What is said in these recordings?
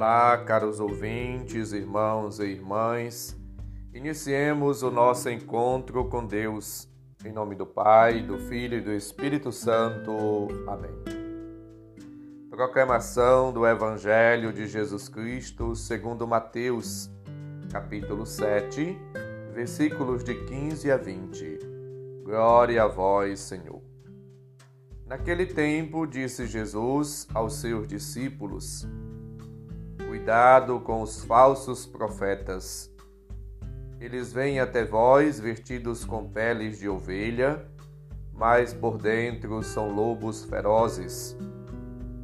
Olá, caros ouvintes, irmãos e irmãs. Iniciemos o nosso encontro com Deus. Em nome do Pai, do Filho e do Espírito Santo. Amém. Proclamação do Evangelho de Jesus Cristo segundo Mateus, capítulo 7, versículos de 15 a 20. Glória a vós, Senhor. Naquele tempo, disse Jesus aos seus discípulos: Cuidado com os falsos profetas. Eles vêm até vós vestidos com peles de ovelha, mas por dentro são lobos ferozes.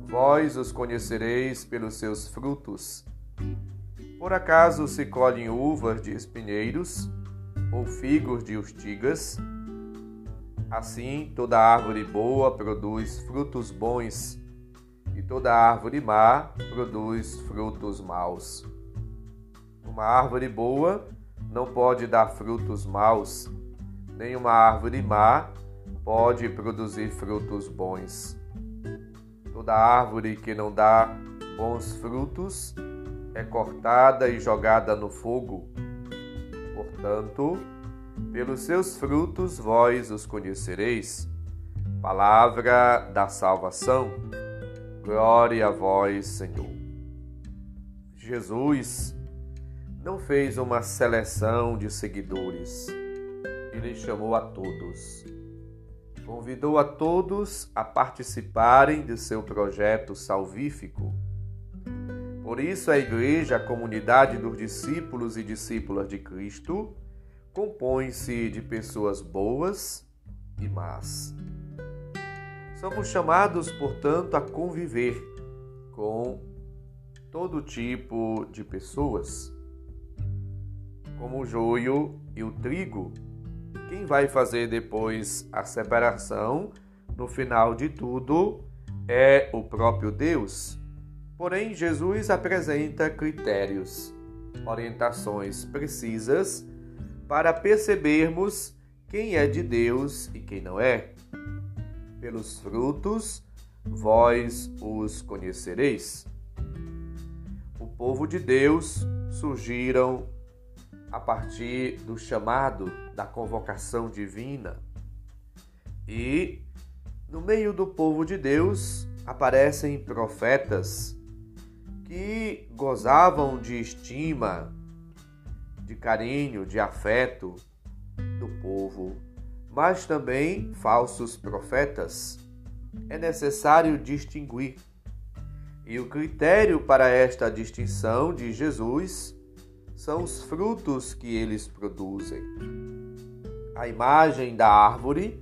Vós os conhecereis pelos seus frutos. Por acaso se colhem uvas de espinheiros ou figos de urtigas? Assim, toda árvore boa produz frutos bons e toda árvore má produz frutos maus. Uma árvore boa não pode dar frutos maus, nem uma árvore má pode produzir frutos bons. Toda árvore que não dá bons frutos é cortada e jogada no fogo. Portanto, pelos seus frutos vós os conhecereis. Palavra da salvação. Glória a vós, Senhor. Jesus não fez uma seleção de seguidores. Ele chamou a todos. Convidou a todos a participarem de seu projeto salvífico. Por isso, a igreja, a comunidade dos discípulos e discípulas de Cristo, compõe-se de pessoas boas e más. Somos chamados, portanto, a conviver com todo tipo de pessoas, como o joio e o trigo. Quem vai fazer depois a separação, no final de tudo, é o próprio Deus. Porém, Jesus apresenta critérios, orientações precisas para percebermos quem é de Deus e quem não é. Pelos frutos vós os conhecereis. O povo de Deus surgiram a partir do chamado da convocação divina. E no meio do povo de Deus aparecem profetas que gozavam de estima, de carinho, de afeto do povo mas também falsos profetas. É necessário distinguir. E o critério para esta distinção de Jesus são os frutos que eles produzem. A imagem da árvore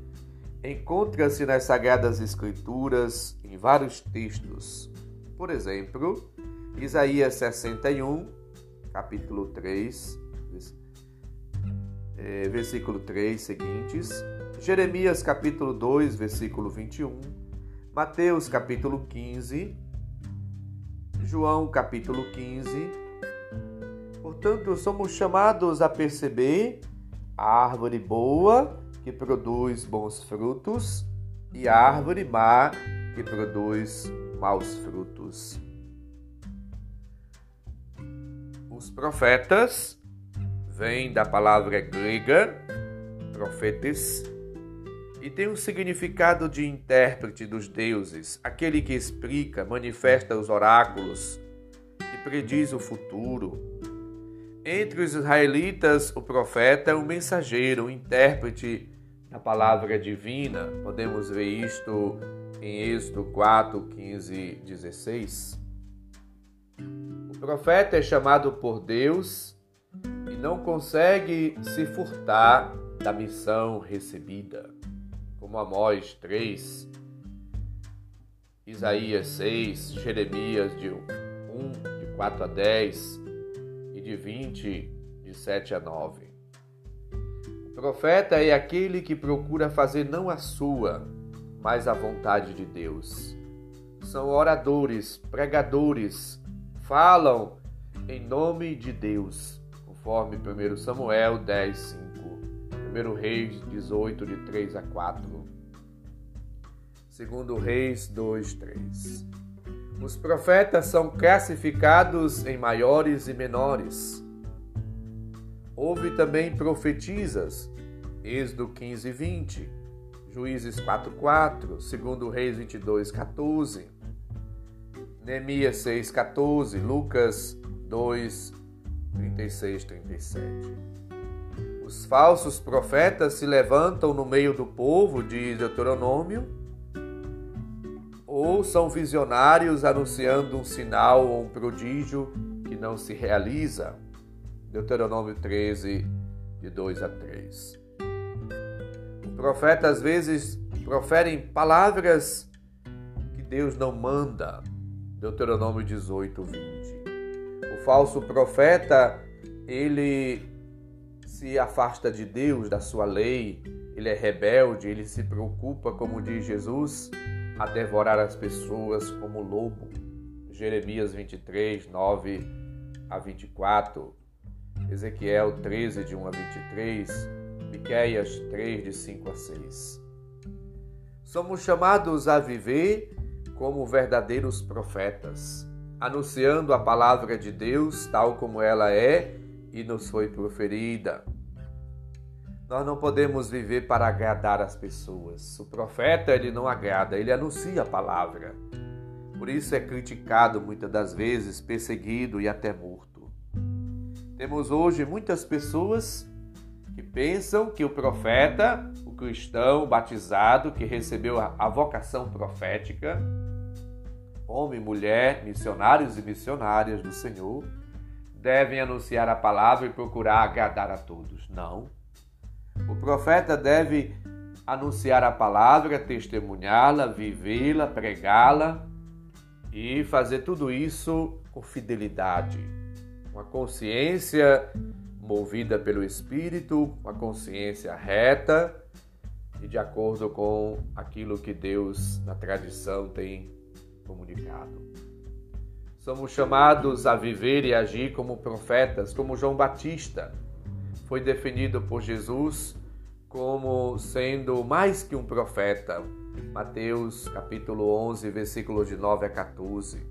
encontra-se nas Sagradas Escrituras em vários textos. Por exemplo, Isaías 61, capítulo 3, é, versículo 3 seguintes, Jeremias capítulo 2, versículo 21, Mateus capítulo 15, João capítulo 15. Portanto, somos chamados a perceber a árvore boa que produz bons frutos e a árvore má que produz maus frutos. Os profetas vem da palavra grega profetes e tem um significado de intérprete dos deuses, aquele que explica, manifesta os oráculos e prediz o futuro. Entre os israelitas, o profeta é um mensageiro, um intérprete da palavra divina. Podemos ver isto em Êxodo 4, 15, 16. O profeta é chamado por Deus e não consegue se furtar da missão recebida, como Amós 3, Isaías 6, Jeremias de 1, de 4 a 10 e de 20, de 7 a 9. O profeta é aquele que procura fazer não a sua, mas a vontade de Deus. São oradores, pregadores, falam em nome de Deus conforme 1 Samuel 10, 5, 1 Reis 18, de 3 a 4, 2 Reis 2, 3. Os profetas são classificados em maiores e menores. Houve também profetisas, Êxodo 15, 20, Juízes 4, 4, 2 Reis 22, 14, Neemias 6, 14, Lucas 2, 36, 37. Os falsos profetas se levantam no meio do povo, diz Deuteronômio, ou são visionários anunciando um sinal ou um prodígio que não se realiza. Deuteronômio 13, de 2 a 3. O profeta às vezes proferem palavras que Deus não manda. Deuteronômio 18, 20. O falso profeta, ele se afasta de Deus, da sua lei, ele é rebelde, ele se preocupa, como diz Jesus, a devorar as pessoas como lobo. Jeremias 23, 9 a 24, Ezequiel 13, de 1 a 23, Miqueias 3, de 5 a 6. Somos chamados a viver como verdadeiros profetas, anunciando a palavra de Deus tal como ela é e nos foi proferida. Nós não podemos viver para agradar as pessoas. O profeta, ele não agrada, ele anuncia a palavra. Por isso é criticado muitas das vezes, perseguido e até morto. Temos hoje muitas pessoas que pensam que o profeta, o cristão batizado que recebeu a vocação profética, homem, mulher, missionários e missionárias do Senhor, devem anunciar a palavra e procurar agradar a todos. Não. O profeta deve anunciar a palavra, testemunhá-la, vivê-la, pregá-la e fazer tudo isso com fidelidade, uma consciência movida pelo Espírito, uma consciência reta e de acordo com aquilo que Deus na tradição tem comunicado. Somos chamados a viver e agir como profetas, como João Batista foi definido por Jesus como sendo mais que um profeta. Mateus capítulo 11, versículos de 9 a 14.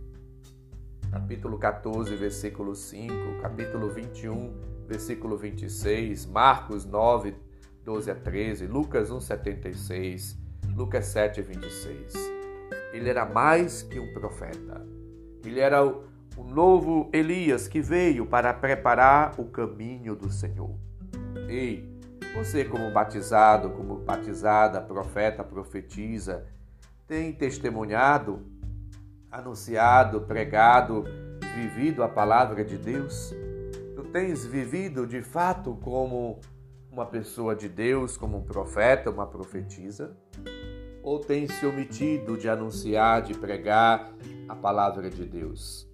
Capítulo 14, versículo 5, capítulo 21, versículo 26, Marcos 9, 12 a 13, Lucas 1, 76, Lucas 7, 26. Ele era mais que um profeta. Ele era o, novo Elias que veio para preparar o caminho do Senhor. Ei, você, como batizado, como batizada, profeta, profetiza, tem testemunhado, anunciado, pregado, vivido a palavra de Deus? Tu tens vivido de fato como uma pessoa de Deus, como um profeta, uma profetisa? Ou tens se omitido de anunciar, de pregar a palavra de Deus?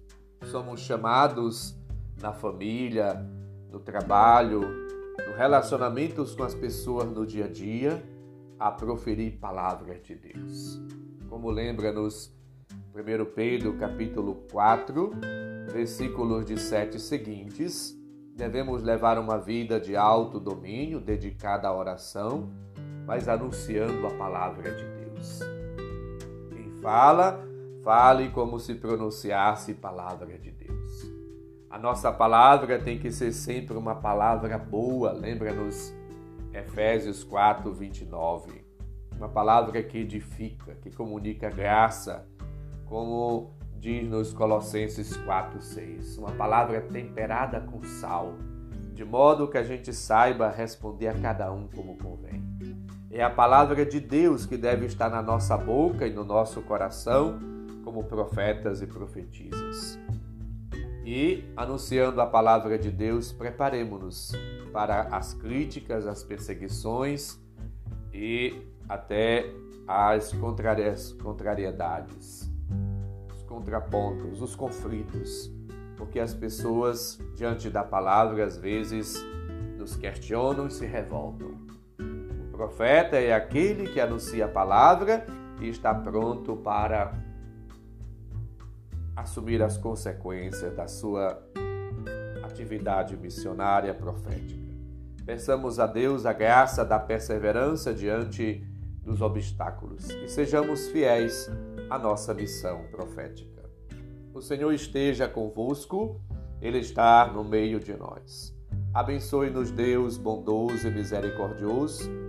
Somos chamados na família, no trabalho, no relacionamentos com as pessoas no dia a dia, a proferir palavras de Deus. Como lembra-nos 1 Pedro capítulo 4, versículos de 7 seguintes, devemos levar uma vida de alto domínio, dedicada à oração, mas anunciando a palavra de Deus. Quem fala, fale como se pronunciasse palavra de Deus. A nossa palavra tem que ser sempre uma palavra boa, lembra-nos Efésios 4, 29. Uma palavra que edifica, que comunica graça, como diz nos Colossenses 4, 6. Uma palavra temperada com sal, de modo que a gente saiba responder a cada um como convém. É a palavra de Deus que deve estar na nossa boca e no nosso coração, como profetas e profetisas e, anunciando a palavra de Deus, preparemos-nos para as críticas, as perseguições e até as contrariedades, os contrapontos, os conflitos, porque as pessoas, diante da palavra, às vezes nos questionam e se revoltam. Profeta é aquele que anuncia a palavra e está pronto para assumir as consequências da sua atividade missionária profética. Peçamos a Deus a graça da perseverança diante dos obstáculos e sejamos fiéis à nossa missão profética. O Senhor esteja convosco, Ele está no meio de nós. Abençoe-nos, Deus bondoso e misericordioso,